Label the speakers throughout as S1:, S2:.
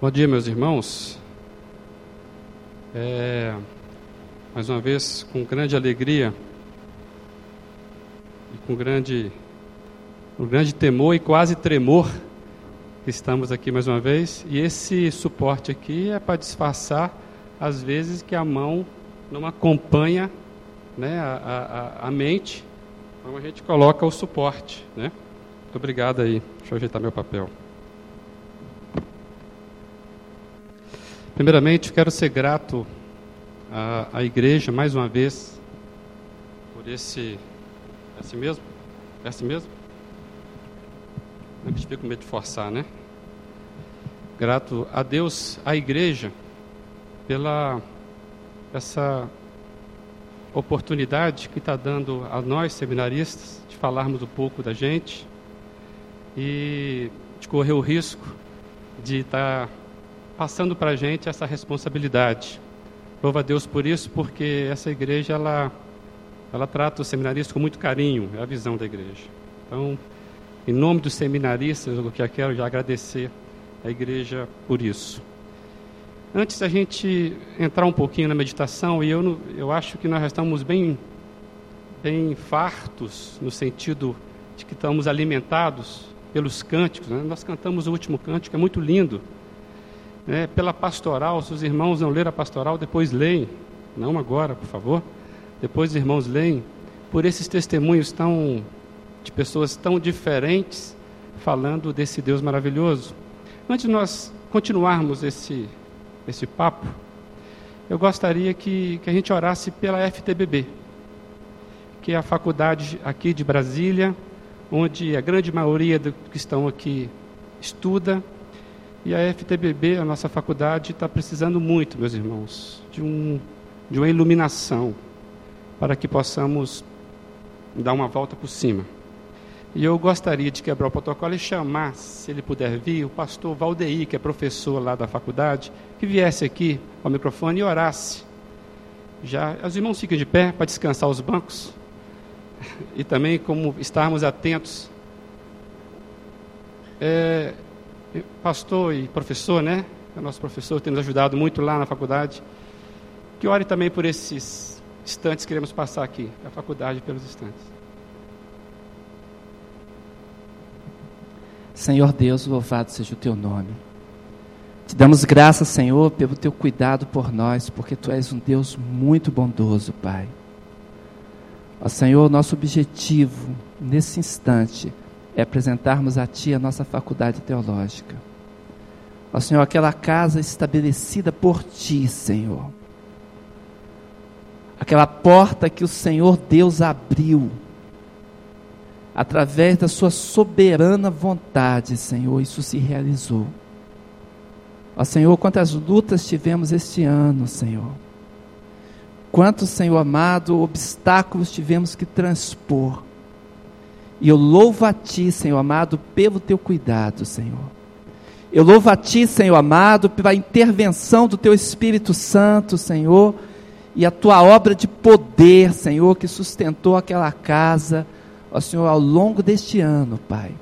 S1: Bom dia, meus irmãos. É, mais uma vez, com grande alegria e com grande, com grande temor e quase tremor, estamos aqui mais uma vez. E esse suporte aqui é para disfarçar as vezes que a mão não acompanha né, a, a, a mente, então a gente coloca o suporte. Né? Muito obrigado aí. Deixa eu ajeitar meu papel. Primeiramente, quero ser grato à, à igreja mais uma vez por esse. É assim mesmo? É assim mesmo? A gente fica com medo de forçar, né? Grato a Deus, à igreja, pela essa oportunidade que está dando a nós, seminaristas, de falarmos um pouco da gente e de correr o risco de estar tá passando para a gente essa responsabilidade. Louva a Deus por isso, porque essa igreja ela, ela trata os seminaristas com muito carinho, é a visão da igreja. Então, em nome dos seminaristas, eu quero já agradecer a igreja por isso. Antes da gente entrar um pouquinho na meditação, e eu, eu acho que nós estamos bem, bem fartos, no sentido de que estamos alimentados pelos cânticos. Né? Nós cantamos o último cântico, é muito lindo né, pela pastoral. Se os irmãos não leram a pastoral, depois leem. Não agora, por favor. Depois os irmãos leem. Por esses testemunhos tão de pessoas tão diferentes falando desse Deus maravilhoso. Antes de nós continuarmos esse, esse papo, eu gostaria que, que a gente orasse pela FTBB, que é a faculdade aqui de Brasília, onde a grande maioria do que estão aqui estuda e a FTBB, a nossa faculdade, está precisando muito, meus irmãos, de, um, de uma iluminação para que possamos dar uma volta por cima. E eu gostaria de quebrar o protocolo e chamar, se ele puder vir, o pastor Valdeir, que é professor lá da faculdade, que viesse aqui ao microfone e orasse. Já, os irmãos fiquem de pé para descansar os bancos. E também como estarmos atentos. É, pastor e professor, né? O nosso professor tem nos ajudado muito lá na faculdade. Que ore também por esses instantes que queremos passar aqui, a faculdade pelos instantes.
S2: Senhor Deus, louvado seja o teu nome. Te damos graças, Senhor, pelo teu cuidado por nós, porque tu és um Deus muito bondoso, Pai. Ó Senhor, nosso objetivo nesse instante é apresentarmos a Ti a nossa faculdade teológica. Ó Senhor, aquela casa estabelecida por Ti, Senhor. Aquela porta que o Senhor Deus abriu, através da Sua soberana vontade, Senhor, isso se realizou. Ó Senhor, quantas lutas tivemos este ano, Senhor. Quantos, Senhor amado, obstáculos tivemos que transpor e eu louvo a Ti, Senhor amado, pelo Teu cuidado, Senhor. Eu louvo a Ti, Senhor amado, pela intervenção do Teu Espírito Santo, Senhor, e a Tua obra de poder, Senhor, que sustentou aquela casa, ó Senhor, ao longo deste ano, Pai.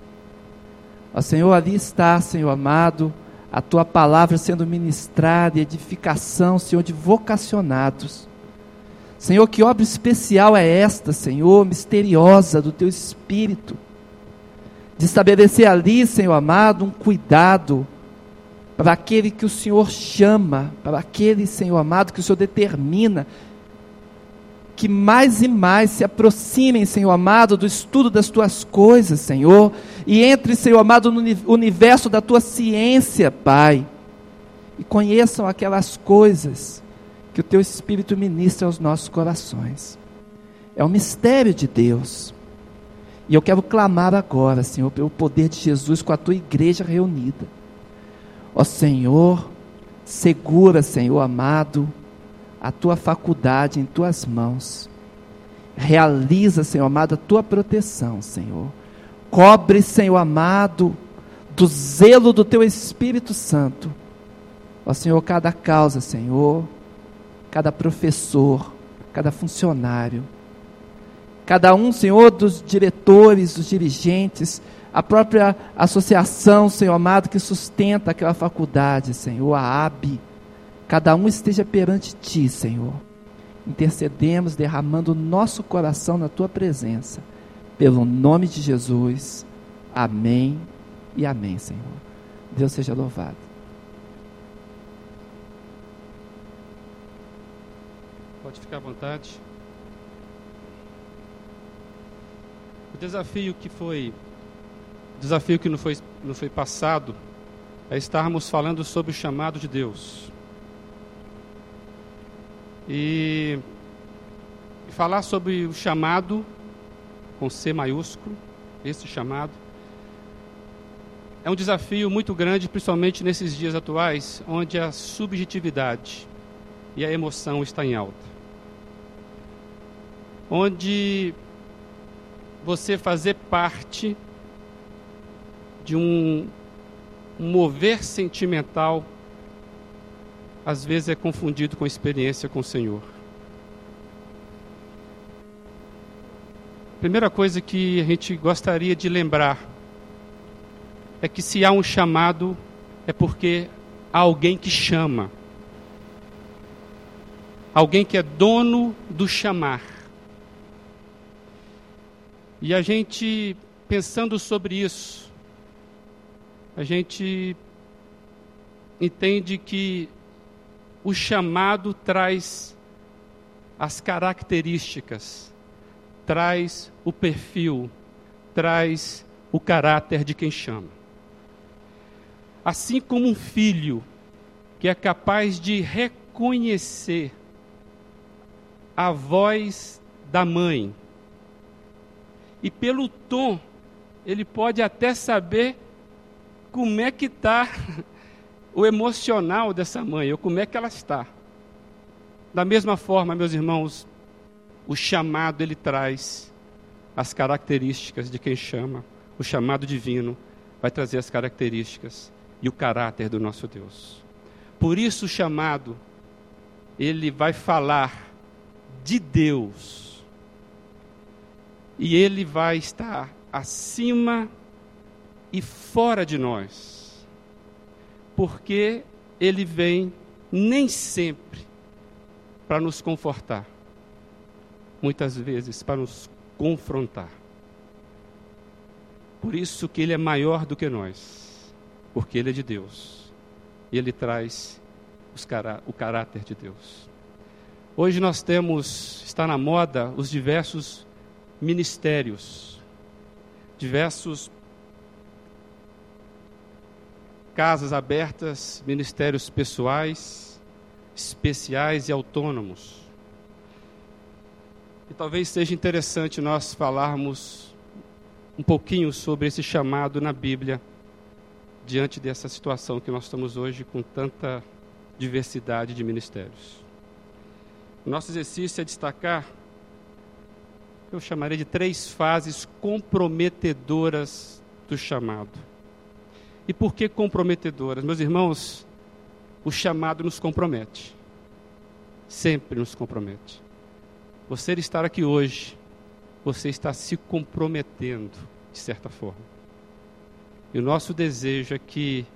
S2: Ó Senhor, ali está, Senhor amado, a Tua palavra sendo ministrada e edificação, Senhor, de vocacionados Senhor, que obra especial é esta, Senhor, misteriosa do teu espírito, de estabelecer ali, Senhor amado, um cuidado para aquele que o Senhor chama, para aquele, Senhor amado, que o Senhor determina, que mais e mais se aproximem, Senhor amado, do estudo das tuas coisas, Senhor, e entre, Senhor amado, no universo da tua ciência, Pai, e conheçam aquelas coisas que o teu Espírito ministra aos nossos corações. É um mistério de Deus. E eu quero clamar agora, Senhor, pelo poder de Jesus com a tua igreja reunida. Ó Senhor, segura, Senhor amado, a tua faculdade em tuas mãos. Realiza, Senhor amado, a tua proteção, Senhor. Cobre, Senhor amado, do zelo do teu Espírito Santo. Ó Senhor, cada causa, Senhor, cada professor, cada funcionário, cada um, Senhor, dos diretores, dos dirigentes, a própria associação, Senhor amado, que sustenta aquela faculdade, Senhor, a AB. Cada um esteja perante Ti, Senhor. Intercedemos, derramando o nosso coração na Tua presença. Pelo nome de Jesus. Amém e amém, Senhor. Deus seja louvado.
S1: Pode ficar à vontade. O desafio que foi desafio que não foi, não foi passado é estarmos falando sobre o chamado de Deus. E falar sobre o chamado, com C maiúsculo, esse chamado, é um desafio muito grande, principalmente nesses dias atuais, onde a subjetividade e a emoção está em alta. Onde você fazer parte de um, mover sentimental, às vezes é confundido com experiência com o Senhor. Primeira coisa que a gente gostaria de lembrar é que se há um chamado, é porque há alguém que chama. Alguém que é dono do chamar. E a gente, pensando sobre isso, a gente entende que o chamado traz as características, traz o perfil, traz o caráter de quem chama. Assim como um filho que é capaz de reconhecer a voz da mãe, e pelo tom, ele pode até saber como é que está o emocional dessa mãe, ou como é que ela está. Da mesma forma, meus irmãos, o chamado ele traz as características de quem chama. O chamado divino vai trazer as características e o caráter do nosso Deus. Por isso o chamado ele vai falar de Deus. E ele vai estar acima e fora de nós, porque ele vem nem sempre para nos confortar, muitas vezes para nos confrontar. Por isso que ele é maior do que nós, porque ele é de Deus e ele traz cará o caráter de Deus. Hoje nós temos, está na moda, os diversos ministérios, diversos casas abertas, ministérios pessoais, especiais e autônomos. E talvez seja interessante nós falarmos um pouquinho sobre esse chamado na Bíblia, diante dessa situação que nós estamos hoje com tanta diversidade de ministérios. O nosso exercício é destacar, eu chamaria de três fases comprometedoras do chamado. E por que comprometedoras? Meus irmãos, o chamado nos compromete. Sempre nos compromete. Você estar aqui hoje, você está se comprometendo, de certa forma. E o nosso desejo é que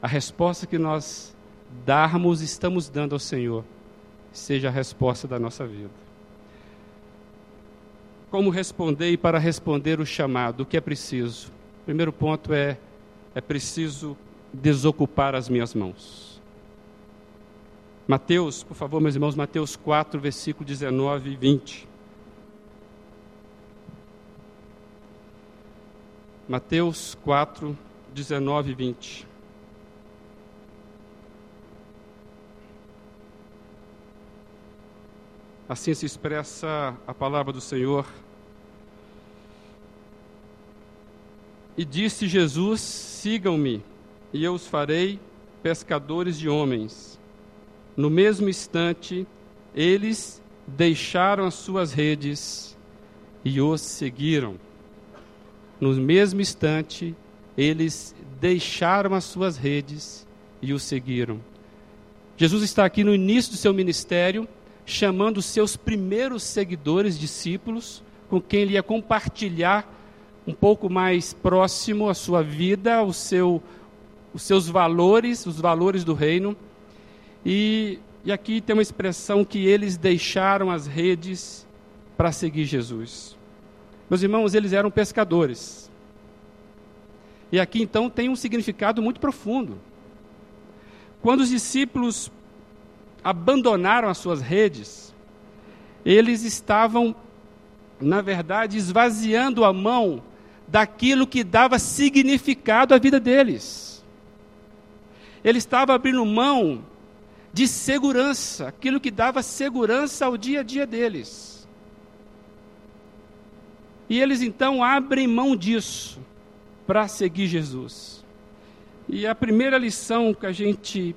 S1: a resposta que nós darmos, estamos dando ao Senhor, seja a resposta da nossa vida. Como responder e para responder o chamado, o que é preciso? O primeiro ponto é é preciso desocupar as minhas mãos. Mateus, por favor, meus irmãos, Mateus 4, versículo 19 e 20. Mateus 4, 19 e 20. Assim se expressa a palavra do Senhor E disse Jesus: Sigam-me, e eu os farei pescadores de homens. No mesmo instante, eles deixaram as suas redes e os seguiram. No mesmo instante, eles deixaram as suas redes e o seguiram. Jesus está aqui no início do seu ministério, chamando os seus primeiros seguidores, discípulos, com quem ele ia compartilhar um pouco mais próximo a sua vida, o seu, os seus valores, os valores do reino. E, e aqui tem uma expressão que eles deixaram as redes para seguir Jesus. Meus irmãos, eles eram pescadores. E aqui então tem um significado muito profundo. Quando os discípulos abandonaram as suas redes, eles estavam, na verdade, esvaziando a mão daquilo que dava significado à vida deles. Ele estava abrindo mão de segurança, aquilo que dava segurança ao dia a dia deles. E eles então abrem mão disso para seguir Jesus. E a primeira lição que a gente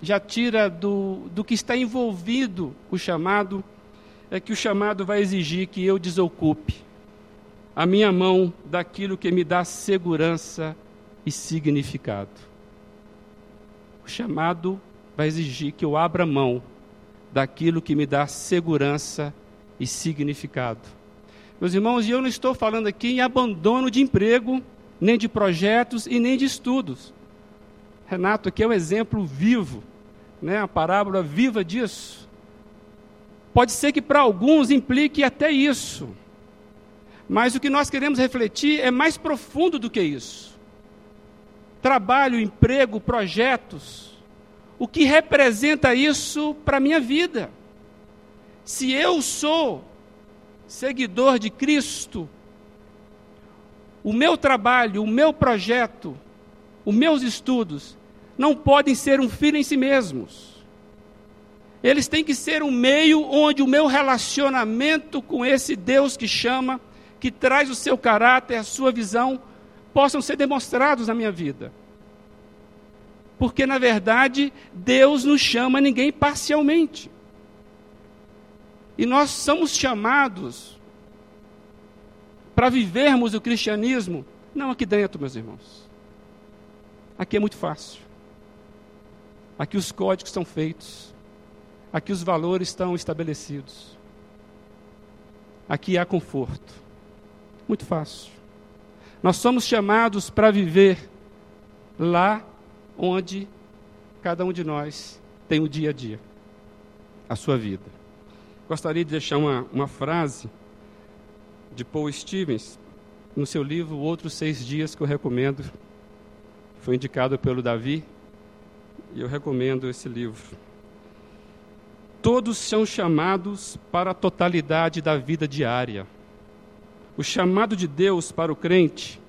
S1: já tira do, do que está envolvido o chamado é que o chamado vai exigir que eu desocupe a minha mão daquilo que me dá segurança e significado. O chamado vai exigir que eu abra mão daquilo que me dá segurança e significado. Meus irmãos, e eu não estou falando aqui em abandono de emprego, nem de projetos e nem de estudos. Renato aqui é um exemplo vivo, né? a parábola viva disso. Pode ser que para alguns implique até isso. Mas o que nós queremos refletir é mais profundo do que isso. Trabalho, emprego, projetos. O que representa isso para a minha vida? Se eu sou seguidor de Cristo, o meu trabalho, o meu projeto, os meus estudos não podem ser um fim em si mesmos. Eles têm que ser um meio onde o meu relacionamento com esse Deus que chama que traz o seu caráter, a sua visão, possam ser demonstrados na minha vida. Porque, na verdade, Deus não chama ninguém parcialmente. E nós somos chamados para vivermos o cristianismo, não aqui dentro, meus irmãos. Aqui é muito fácil. Aqui os códigos são feitos. Aqui os valores estão estabelecidos. Aqui há conforto. Muito fácil. Nós somos chamados para viver lá onde cada um de nós tem o dia a dia, a sua vida. Gostaria de deixar uma, uma frase de Paul Stevens no seu livro Outros Seis Dias, que eu recomendo. Foi indicado pelo Davi e eu recomendo esse livro. Todos são chamados para a totalidade da vida diária o chamado de Deus para o crente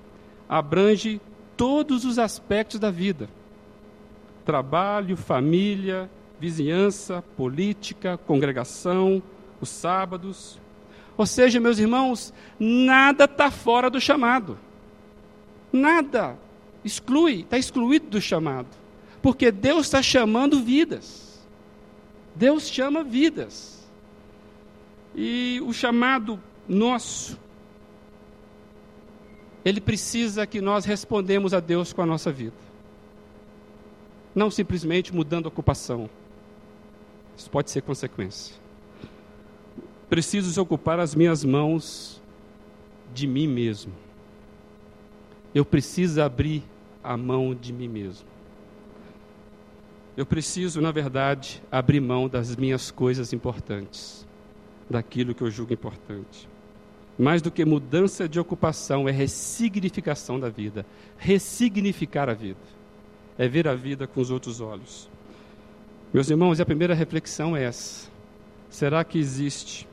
S1: abrange todos os aspectos da vida: trabalho, família, vizinhança, política, congregação, os sábados. Ou seja, meus irmãos, nada está fora do chamado. Nada exclui, está excluído do chamado. Porque Deus está chamando vidas. Deus chama vidas. E o chamado nosso ele precisa que nós respondemos a Deus com a nossa vida. Não simplesmente mudando a ocupação. Isso pode ser consequência. Preciso desocupar as minhas mãos de mim mesmo. Eu preciso abrir a mão de mim mesmo. Eu preciso, na verdade, abrir mão das minhas coisas importantes, daquilo que eu julgo importante. Mais do que mudança de ocupação, é ressignificação da vida. Ressignificar a vida. É ver a vida com os outros olhos. Meus irmãos, a primeira reflexão é essa: será que existe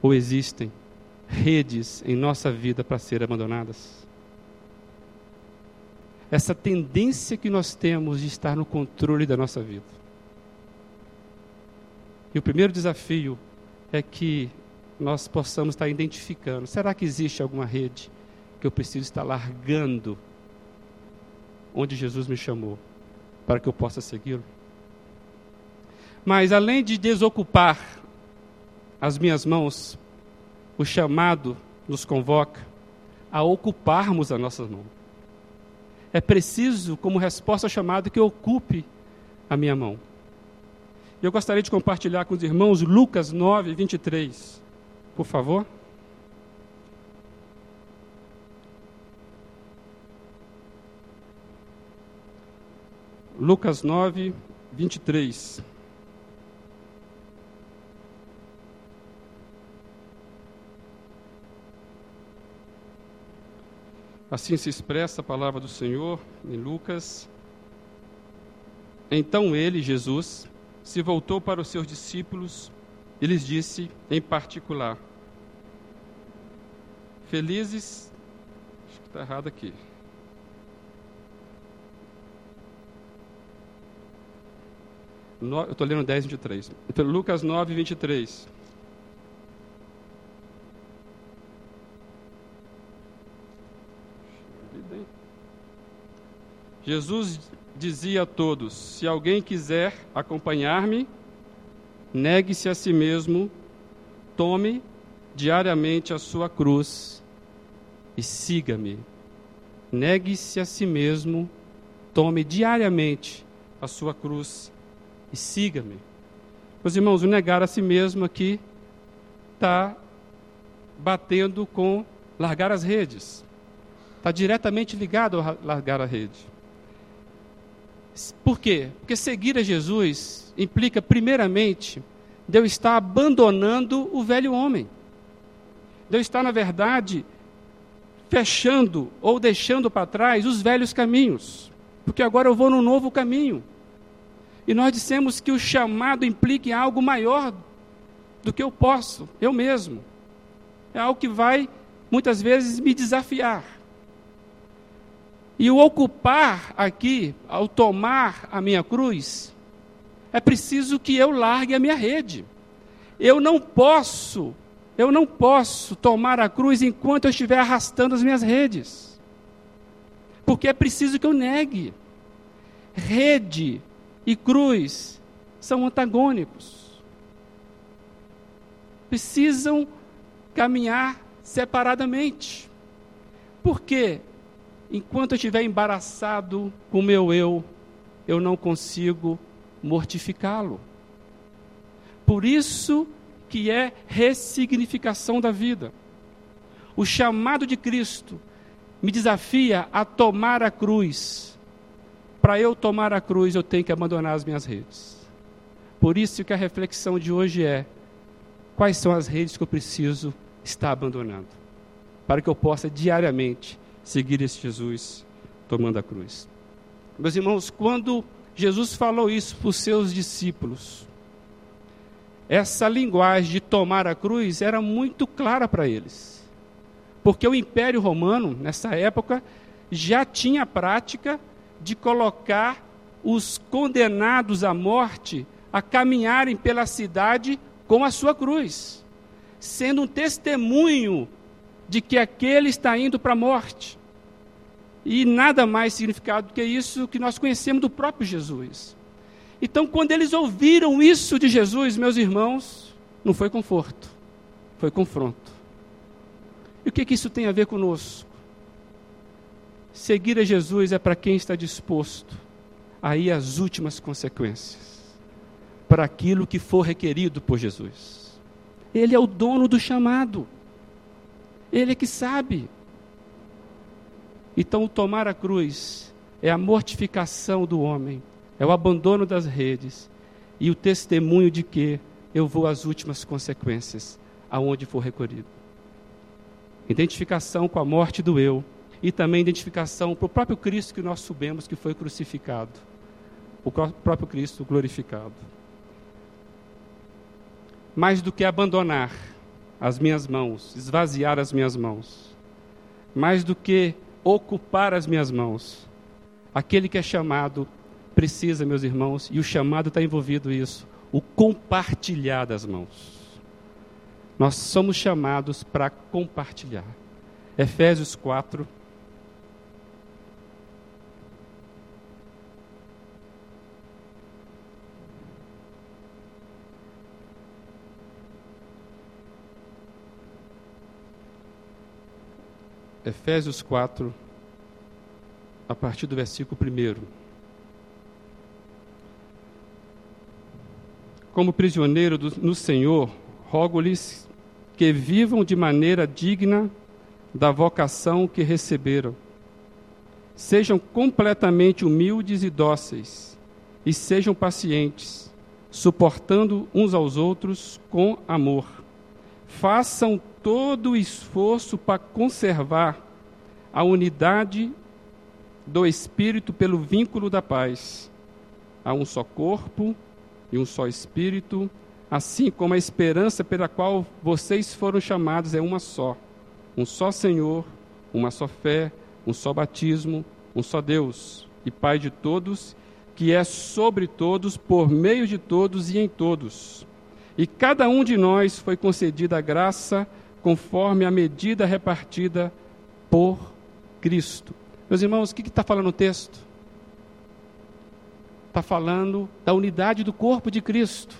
S1: ou existem redes em nossa vida para serem abandonadas? Essa tendência que nós temos de estar no controle da nossa vida. E o primeiro desafio é que nós possamos estar identificando: será que existe alguma rede que eu preciso estar largando onde Jesus me chamou para que eu possa segui-lo? Mas além de desocupar as minhas mãos, o chamado nos convoca a ocuparmos as nossas mãos. É preciso, como resposta ao chamado, que eu ocupe a minha mão. Eu gostaria de compartilhar com os irmãos Lucas 9, 23 por favor? Lucas 9, 23. Assim se expressa a palavra do Senhor em Lucas. Então ele, Jesus, se voltou para os seus discípulos e lhes disse em particular: Felizes. Acho que está errado aqui. No, eu estou lendo 10, 23. Então, Lucas 9, 23. Jesus dizia a todos: Se alguém quiser acompanhar-me, negue-se a si mesmo, tome diariamente a sua cruz e siga-me. Negue-se a si mesmo, tome diariamente a sua cruz e siga-me. Meus irmãos, o negar a si mesmo aqui está batendo com largar as redes. Está diretamente ligado a largar a rede. Por quê? Porque seguir a Jesus implica, primeiramente, de eu estar abandonando o velho homem. De eu estar, na verdade, fechando ou deixando para trás os velhos caminhos. Porque agora eu vou num novo caminho. E nós dissemos que o chamado implica em algo maior do que eu posso, eu mesmo. É algo que vai, muitas vezes, me desafiar. E o ocupar aqui, ao tomar a minha cruz, é preciso que eu largue a minha rede. Eu não posso, eu não posso tomar a cruz enquanto eu estiver arrastando as minhas redes. Porque é preciso que eu negue. Rede e cruz são antagônicos. Precisam caminhar separadamente. Por quê? enquanto eu estiver embaraçado com o meu eu, eu não consigo mortificá-lo. Por isso que é ressignificação da vida. O chamado de Cristo me desafia a tomar a cruz. Para eu tomar a cruz, eu tenho que abandonar as minhas redes. Por isso que a reflexão de hoje é: quais são as redes que eu preciso estar abandonando? Para que eu possa diariamente seguir esse Jesus tomando a cruz. Meus irmãos, quando Jesus falou isso para os seus discípulos, essa linguagem de tomar a cruz era muito clara para eles. Porque o Império Romano, nessa época, já tinha a prática de colocar os condenados à morte a caminharem pela cidade com a sua cruz, sendo um testemunho de que aquele está indo para a morte. E nada mais significado do que isso que nós conhecemos do próprio Jesus. Então, quando eles ouviram isso de Jesus, meus irmãos, não foi conforto, foi confronto. E o que, que isso tem a ver conosco? Seguir a Jesus é para quem está disposto a ir às últimas consequências, para aquilo que for requerido por Jesus. Ele é o dono do chamado. Ele é que sabe. Então, o tomar a cruz é a mortificação do homem, é o abandono das redes e o testemunho de que eu vou às últimas consequências, aonde for recolhido. Identificação com a morte do eu e também identificação para o próprio Cristo que nós subimos que foi crucificado, o próprio Cristo glorificado. Mais do que abandonar as minhas mãos, esvaziar as minhas mãos, mais do que ocupar as minhas mãos. Aquele que é chamado precisa, meus irmãos, e o chamado está envolvido isso, o compartilhar das mãos. Nós somos chamados para compartilhar. Efésios 4, Efésios 4, a partir do versículo 1. Como prisioneiro do, no Senhor, rogo-lhes que vivam de maneira digna da vocação que receberam, Sejam completamente humildes e dóceis, e sejam pacientes, suportando uns aos outros com amor. Façam todo o esforço para conservar a unidade do Espírito pelo vínculo da paz. Há um só corpo e um só Espírito, assim como a esperança pela qual vocês foram chamados é uma só. Um só Senhor, uma só fé, um só batismo, um só Deus e Pai de todos, que é sobre todos, por meio de todos e em todos. E cada um de nós foi concedida a graça conforme a medida repartida por Cristo. Meus irmãos, o que está falando o texto? Está falando da unidade do corpo de Cristo.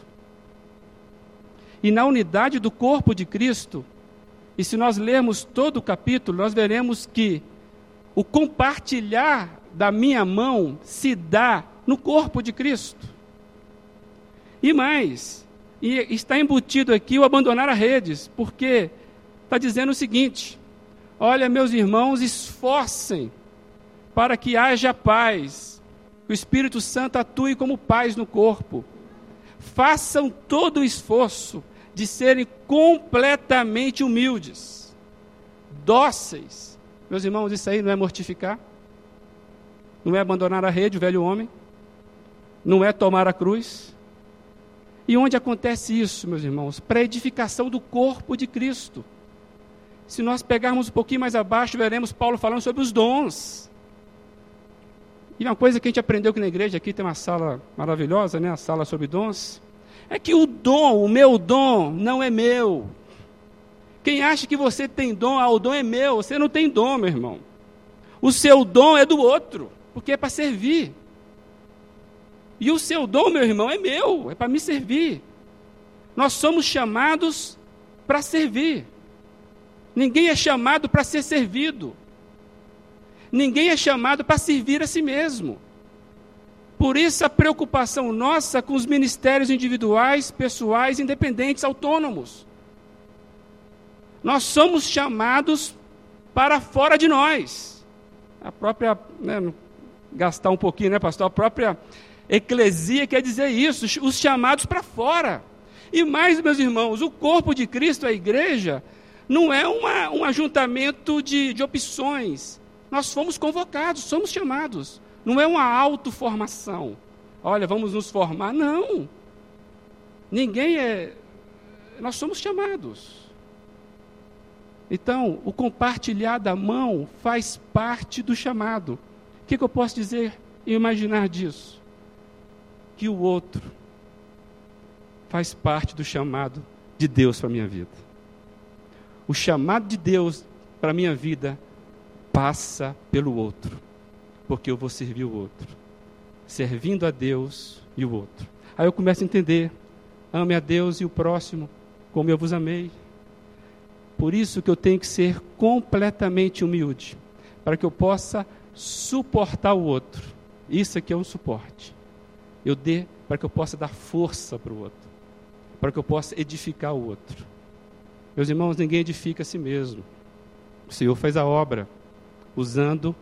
S1: E na unidade do corpo de Cristo, e se nós lermos todo o capítulo, nós veremos que o compartilhar da minha mão se dá no corpo de Cristo. E mais, e está embutido aqui o abandonar as redes, porque está dizendo o seguinte: olha, meus irmãos, esforcem para que haja paz, que o Espírito Santo atue como paz no corpo. Façam todo o esforço de serem completamente humildes, dóceis. Meus irmãos, isso aí não é mortificar, não é abandonar a rede, o velho homem, não é tomar a cruz. E onde acontece isso, meus irmãos? Para a edificação do corpo de Cristo. Se nós pegarmos um pouquinho mais abaixo, veremos Paulo falando sobre os dons. E uma coisa que a gente aprendeu aqui na igreja, aqui tem uma sala maravilhosa, né? A sala sobre dons é que o dom, o meu dom, não é meu. Quem acha que você tem dom, ah, o dom é meu, você não tem dom, meu irmão. O seu dom é do outro, porque é para servir. E o seu dom, meu irmão, é meu, é para me servir. Nós somos chamados para servir. Ninguém é chamado para ser servido. Ninguém é chamado para servir a si mesmo. Por isso a preocupação nossa com os ministérios individuais, pessoais, independentes, autônomos. Nós somos chamados para fora de nós. A própria, né, gastar um pouquinho, né, pastor? A própria eclesia quer dizer isso, os chamados para fora. E mais, meus irmãos, o corpo de Cristo, a igreja, não é uma, um ajuntamento de, de opções. Nós fomos convocados, somos chamados. Não é uma autoformação. Olha, vamos nos formar. Não. Ninguém é. Nós somos chamados. Então, o compartilhar da mão faz parte do chamado. O que, que eu posso dizer e imaginar disso? Que o outro faz parte do chamado de Deus para a minha vida. O chamado de Deus para a minha vida passa pelo outro porque eu vou servir o outro. Servindo a Deus e o outro. Aí eu começo a entender: ame a Deus e o próximo como eu vos amei. Por isso que eu tenho que ser completamente humilde, para que eu possa suportar o outro. Isso aqui é um suporte. Eu dê para que eu possa dar força para o outro, para que eu possa edificar o outro. Meus irmãos, ninguém edifica a si mesmo. O Senhor faz a obra usando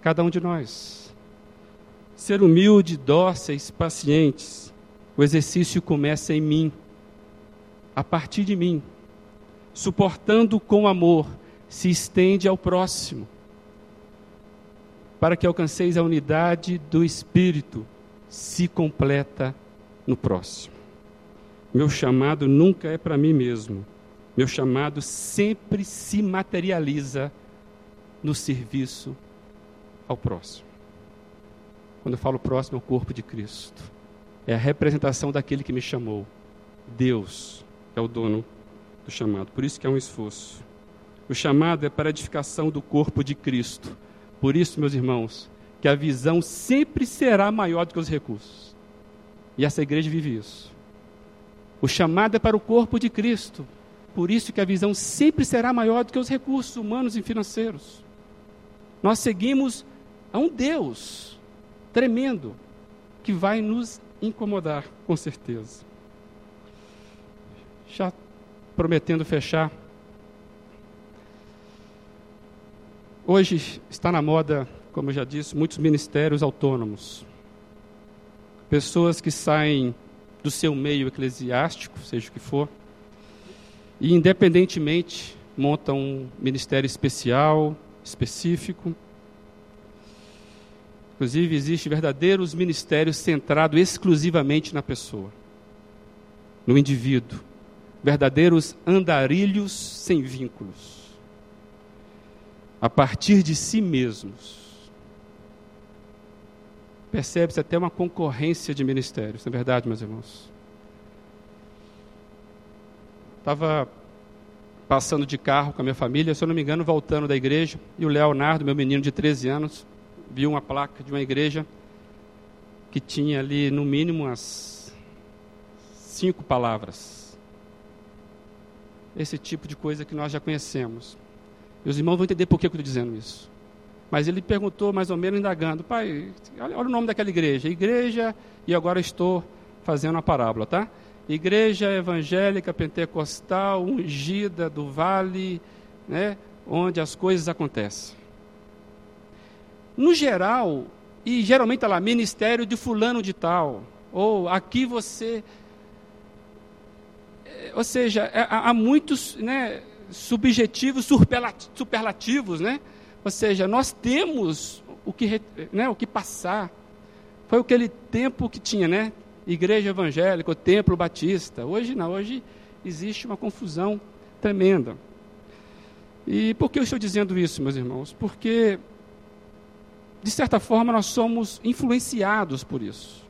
S1: cada um de nós. Ser humilde, dóceis, pacientes. O exercício começa em mim, a partir de mim. Suportando com amor, se estende ao próximo, para que alcanceis a unidade do Espírito, se completa no próximo. Meu chamado nunca é para mim mesmo. Meu chamado sempre se materializa no serviço ao próximo. Quando eu falo próximo, é o corpo de Cristo. É a representação daquele que me chamou. Deus é o dono do chamado. Por isso que é um esforço. O chamado é para a edificação do corpo de Cristo. Por isso, meus irmãos, que a visão sempre será maior do que os recursos. E essa igreja vive isso. O chamado é para o corpo de Cristo. Por isso que a visão sempre será maior do que os recursos humanos e financeiros. Nós seguimos Há um Deus tremendo que vai nos incomodar, com certeza. Já prometendo fechar. Hoje está na moda, como eu já disse, muitos ministérios autônomos. Pessoas que saem do seu meio eclesiástico, seja o que for, e independentemente montam um ministério especial, específico. Inclusive, existem verdadeiros ministérios centrados exclusivamente na pessoa, no indivíduo. Verdadeiros andarilhos sem vínculos a partir de si mesmos. Percebe-se até uma concorrência de ministérios, não é verdade, meus irmãos? Estava passando de carro com a minha família, se eu não me engano, voltando da igreja, e o Leonardo, meu menino de 13 anos, viu uma placa de uma igreja que tinha ali, no mínimo, umas cinco palavras. Esse tipo de coisa que nós já conhecemos. E os irmãos vão entender por que eu estou dizendo isso. Mas ele perguntou, mais ou menos, indagando: Pai, olha, olha o nome daquela igreja. Igreja, e agora estou fazendo a parábola, tá? Igreja Evangélica Pentecostal Ungida do Vale, né, onde as coisas acontecem. No geral, e geralmente está lá, ministério de fulano de tal, ou aqui você. Eh, ou seja, é, há muitos né, subjetivos superlativos, né? Ou seja, nós temos o que, né, o que passar. Foi aquele tempo que tinha, né? Igreja evangélica, templo batista. Hoje não, hoje existe uma confusão tremenda. E por que eu estou dizendo isso, meus irmãos? Porque, de certa forma, nós somos influenciados por isso.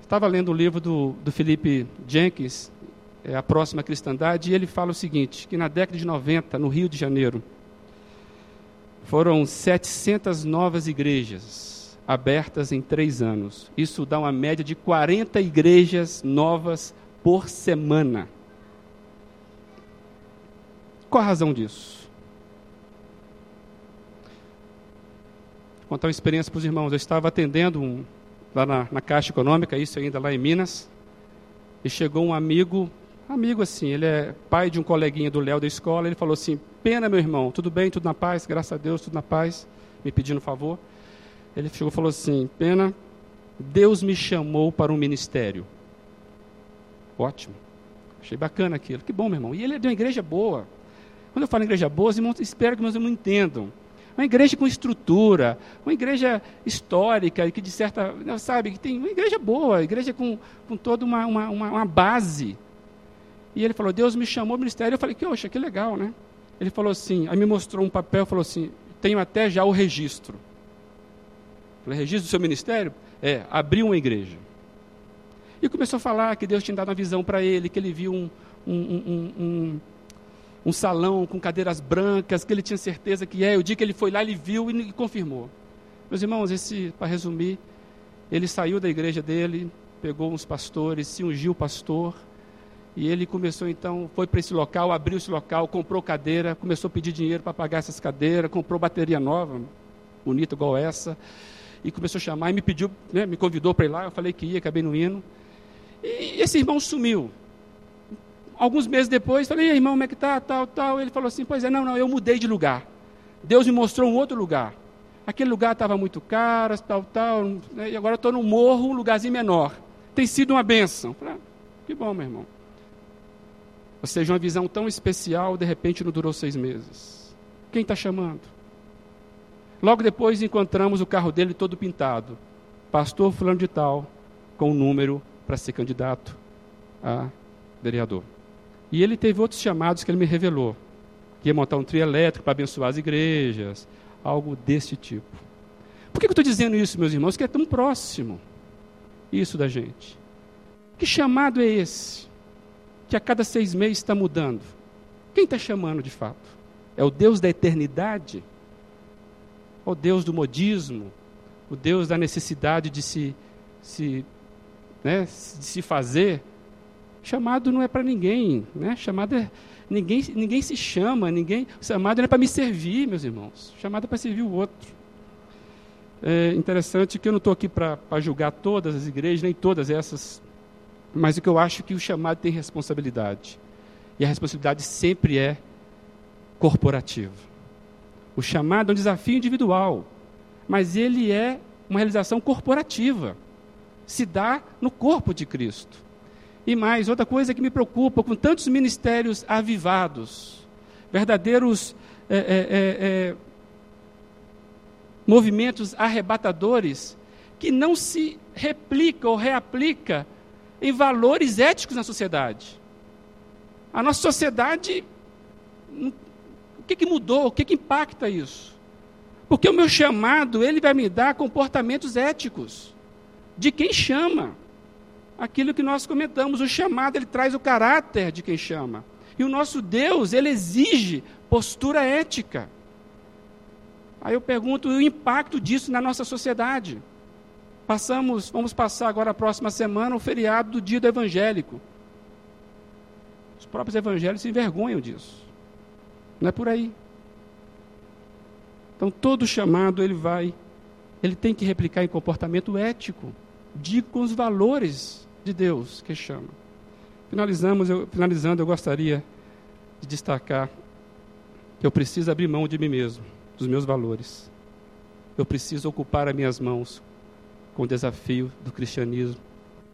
S1: Estava lendo o livro do, do Felipe Jenkins, é, a próxima cristandade, e ele fala o seguinte, que na década de 90, no Rio de Janeiro, foram 700 novas igrejas abertas em três anos. Isso dá uma média de 40 igrejas novas por semana. Qual a razão disso? Vou contar uma experiência para os irmãos. Eu estava atendendo um, lá na, na Caixa Econômica, isso ainda lá em Minas, e chegou um amigo amigo assim, ele é pai de um coleguinha do Léo da escola, ele falou assim, pena meu irmão, tudo bem, tudo na paz, graças a Deus, tudo na paz, me pedindo favor. Ele chegou e falou assim, pena, Deus me chamou para um ministério. Ótimo. Achei bacana aquilo. Que bom, meu irmão. E ele é de uma igreja boa. Quando eu falo igreja boa, os irmãos, espero que meus irmãos entendam. Uma igreja com estrutura, uma igreja histórica, que de certa, sabe, que tem uma igreja boa, igreja com, com toda uma, uma, uma base. E ele falou, Deus me chamou ao ministério. Eu falei, que oxa, que legal, né? Ele falou assim, aí me mostrou um papel, falou assim, tenho até já o registro. Falei, registro do seu ministério? É, abriu uma igreja. E começou a falar que Deus tinha dado uma visão para ele, que ele viu um, um, um, um, um salão com cadeiras brancas, que ele tinha certeza que é. O dia que ele foi lá, ele viu e confirmou. Meus irmãos, esse, para resumir, ele saiu da igreja dele, pegou uns pastores, se ungiu pastor, e ele começou então, foi para esse local, abriu esse local, comprou cadeira, começou a pedir dinheiro para pagar essas cadeiras, comprou bateria nova, bonita igual essa, e começou a chamar e me pediu, né, me convidou para ir lá, eu falei que ia, acabei não indo. E esse irmão sumiu. Alguns meses depois, falei, irmão, como é que tá, tal, tal. Ele falou assim, pois é, não, não, eu mudei de lugar. Deus me mostrou um outro lugar. Aquele lugar estava muito caro, tal, tal, né, e agora estou no morro, um lugarzinho menor. Tem sido uma benção. Falei, ah, que bom, meu irmão. Ou seja, uma visão tão especial, de repente não durou seis meses. Quem está chamando? Logo depois encontramos o carro dele todo pintado. Pastor fulano de tal, com o um número para ser candidato a vereador. E ele teve outros chamados que ele me revelou. Que ia montar um trio elétrico para abençoar as igrejas, algo desse tipo. Por que eu estou dizendo isso, meus irmãos? Que é tão próximo isso da gente. Que chamado é esse? que a cada seis meses está mudando. Quem está chamando de fato? É o Deus da eternidade? O Deus do modismo? O Deus da necessidade de se, se, né, de se fazer? Chamado não é para ninguém, né? Chamado é, ninguém, ninguém se chama, ninguém. Chamado não é para me servir, meus irmãos. Chamado é para servir o outro. É interessante que eu não estou aqui para julgar todas as igrejas, nem todas essas mas o que eu acho que o chamado tem responsabilidade. E a responsabilidade sempre é corporativa. O chamado é um desafio individual, mas ele é uma realização corporativa. Se dá no corpo de Cristo. E mais, outra coisa que me preocupa, com tantos ministérios avivados, verdadeiros é, é, é, é movimentos arrebatadores, que não se replica ou reaplica em valores éticos na sociedade. A nossa sociedade, o que, que mudou? O que, que impacta isso? Porque o meu chamado, ele vai me dar comportamentos éticos de quem chama. Aquilo que nós comentamos, o chamado, ele traz o caráter de quem chama. E o nosso Deus, ele exige postura ética. Aí eu pergunto o impacto disso na nossa sociedade. Passamos, vamos passar agora a próxima semana o feriado do dia do evangélico. Os próprios evangélicos se envergonham disso. Não é por aí. Então todo chamado ele vai, ele tem que replicar em comportamento ético, de com os valores de Deus que chama. Finalizamos, eu, finalizando, eu gostaria de destacar que eu preciso abrir mão de mim mesmo dos meus valores. Eu preciso ocupar as minhas mãos com o desafio do cristianismo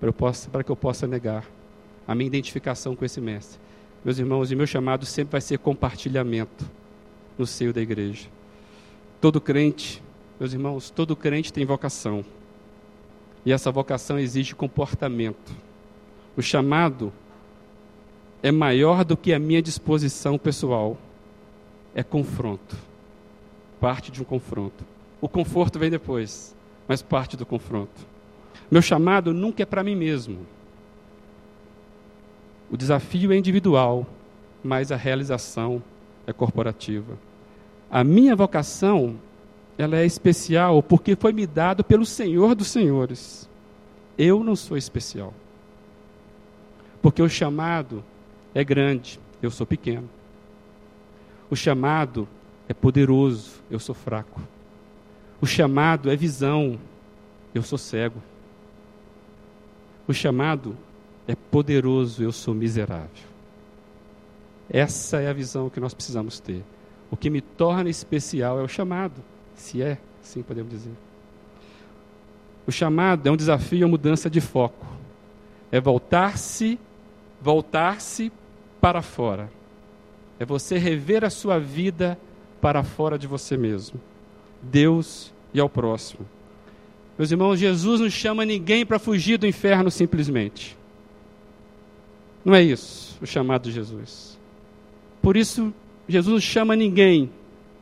S1: para, eu possa, para que eu possa negar a minha identificação com esse mestre. Meus irmãos, e meu chamado sempre vai ser compartilhamento no seio da igreja. Todo crente, meus irmãos, todo crente tem vocação. E essa vocação exige comportamento. O chamado é maior do que a minha disposição pessoal. É confronto parte de um confronto. O conforto vem depois, mas parte do confronto. Meu chamado nunca é para mim mesmo. O desafio é individual, mas a realização é corporativa. A minha vocação, ela é especial porque foi me dado pelo Senhor dos Senhores. Eu não sou especial. Porque o chamado é grande, eu sou pequeno. O chamado é poderoso, eu sou fraco. O chamado é visão, eu sou cego. O chamado é poderoso, eu sou miserável. Essa é a visão que nós precisamos ter. O que me torna especial é o chamado, se é, sim podemos dizer. O chamado é um desafio à mudança de foco. É voltar-se, voltar-se para fora. É você rever a sua vida para fora de você mesmo. Deus e ao próximo. Meus irmãos, Jesus não chama ninguém para fugir do inferno simplesmente. Não é isso o chamado de Jesus. Por isso, Jesus não chama ninguém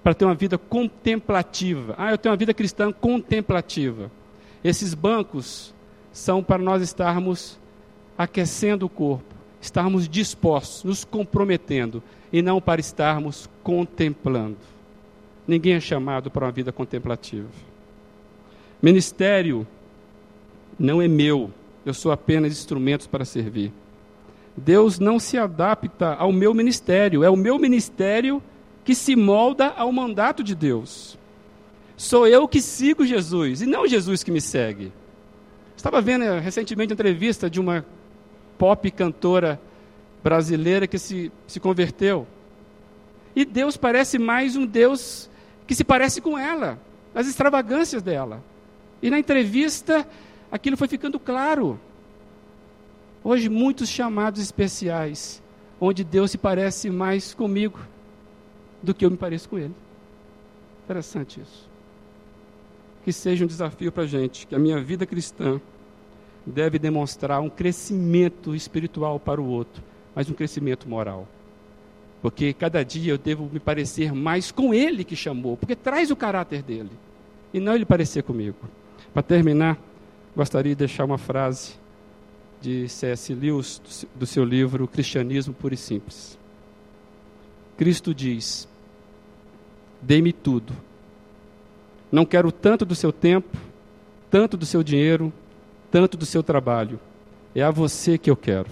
S1: para ter uma vida contemplativa. Ah, eu tenho uma vida cristã contemplativa. Esses bancos são para nós estarmos aquecendo o corpo, estarmos dispostos, nos comprometendo, e não para estarmos contemplando. Ninguém é chamado para uma vida contemplativa. Ministério não é meu, eu sou apenas instrumentos para servir. Deus não se adapta ao meu ministério, é o meu ministério que se molda ao mandato de Deus. Sou eu que sigo Jesus e não Jesus que me segue. Estava vendo eh, recentemente uma entrevista de uma pop cantora brasileira que se, se converteu. E Deus parece mais um Deus que se parece com ela, as extravagâncias dela. E na entrevista, aquilo foi ficando claro. Hoje, muitos chamados especiais, onde Deus se parece mais comigo do que eu me pareço com Ele. Interessante isso. Que seja um desafio para a gente, que a minha vida cristã deve demonstrar um crescimento espiritual para o outro, mas um crescimento moral. Porque cada dia eu devo me parecer mais com Ele que chamou, porque traz o caráter dele, e não ele parecer comigo. Para terminar, gostaria de deixar uma frase de C.S. Lewis, do seu livro Cristianismo Puro e Simples. Cristo diz: Dê-me tudo. Não quero tanto do seu tempo, tanto do seu dinheiro, tanto do seu trabalho. É a você que eu quero.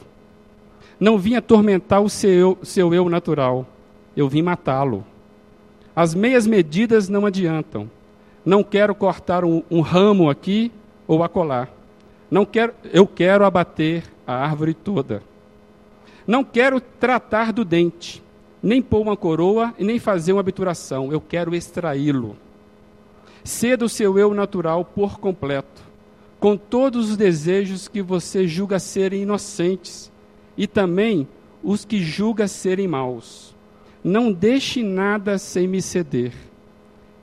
S1: Não vim atormentar o seu, seu eu natural, eu vim matá-lo. As meias medidas não adiantam. Não quero cortar um, um ramo aqui ou acolá. Não quero, eu quero abater a árvore toda. Não quero tratar do dente, nem pôr uma coroa e nem fazer uma obturação. Eu quero extraí-lo. Ceda o seu eu natural por completo, com todos os desejos que você julga serem inocentes e também os que julga serem maus. Não deixe nada sem me ceder.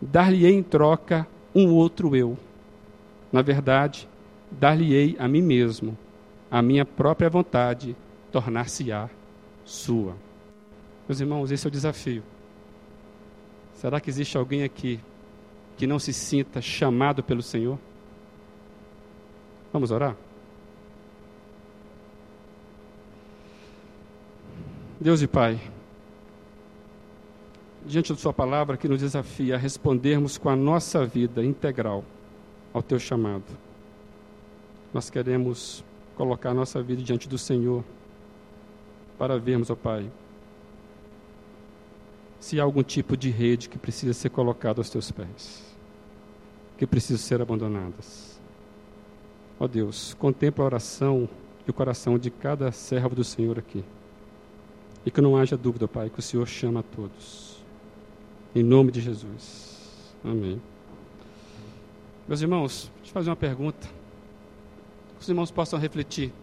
S1: Dar-lhe-ei em troca um outro eu. Na verdade, dar-lhe-ei a mim mesmo, a minha própria vontade, tornar-se-á sua. Meus irmãos, esse é o desafio. Será que existe alguém aqui que não se sinta chamado pelo Senhor? Vamos orar? Deus e Pai, diante da Sua palavra que nos desafia a respondermos com a nossa vida integral ao Teu chamado, nós queremos colocar nossa vida diante do Senhor para vermos, ó Pai, se há algum tipo de rede que precisa ser colocada aos teus pés, que precisa ser abandonadas. Ó Deus, contempla a oração e o coração de cada servo do Senhor aqui. E que não haja dúvida, Pai, que o Senhor chama a todos. Em nome de Jesus. Amém. Meus irmãos, deixa eu fazer uma pergunta. Os irmãos possam refletir.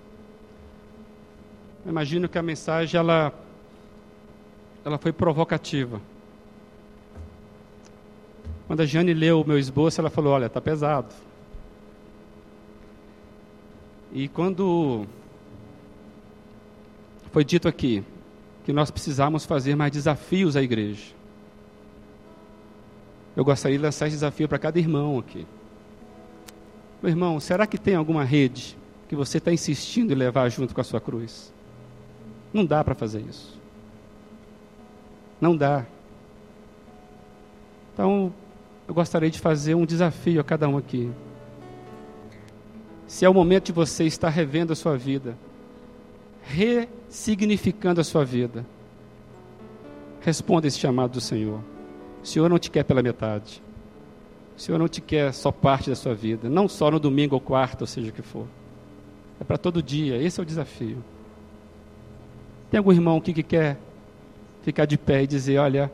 S1: Eu imagino que a mensagem ela ela foi provocativa. Quando a Jane leu o meu esboço, ela falou: Olha, está pesado. E quando foi dito aqui que nós precisamos fazer mais desafios à igreja, eu gostaria de lançar esse desafio para cada irmão aqui. Meu irmão, será que tem alguma rede que você está insistindo em levar junto com a sua cruz? Não dá para fazer isso. Não dá. Então, eu gostaria de fazer um desafio a cada um aqui. Se é o momento de você estar revendo a sua vida, ressignificando a sua vida, responda esse chamado do Senhor. O Senhor não te quer pela metade. O Senhor não te quer só parte da sua vida, não só no domingo ou quarto, ou seja o que for. É para todo dia, esse é o desafio. Tem algum irmão aqui que quer ficar de pé e dizer: Olha,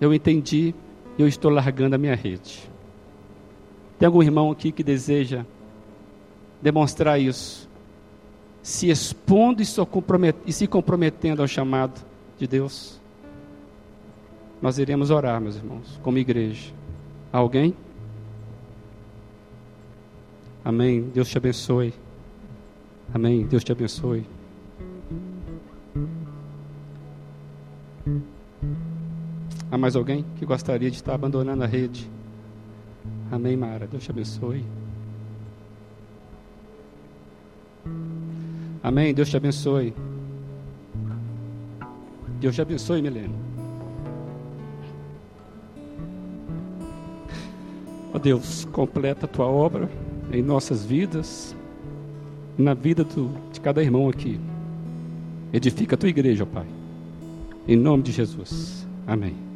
S1: eu entendi, eu estou largando a minha rede. Tem algum irmão aqui que deseja demonstrar isso, se expondo e se comprometendo ao chamado de Deus? Nós iremos orar, meus irmãos, como igreja. Alguém? Amém. Deus te abençoe. Amém. Deus te abençoe. Há mais alguém que gostaria de estar abandonando a rede? Amém, Mara. Deus te abençoe. Amém. Deus te abençoe. Deus te abençoe, Milena. Ó oh Deus, completa a tua obra em nossas vidas, na vida do, de cada irmão aqui. Edifica a tua igreja, Pai. Em nome de Jesus. Amém.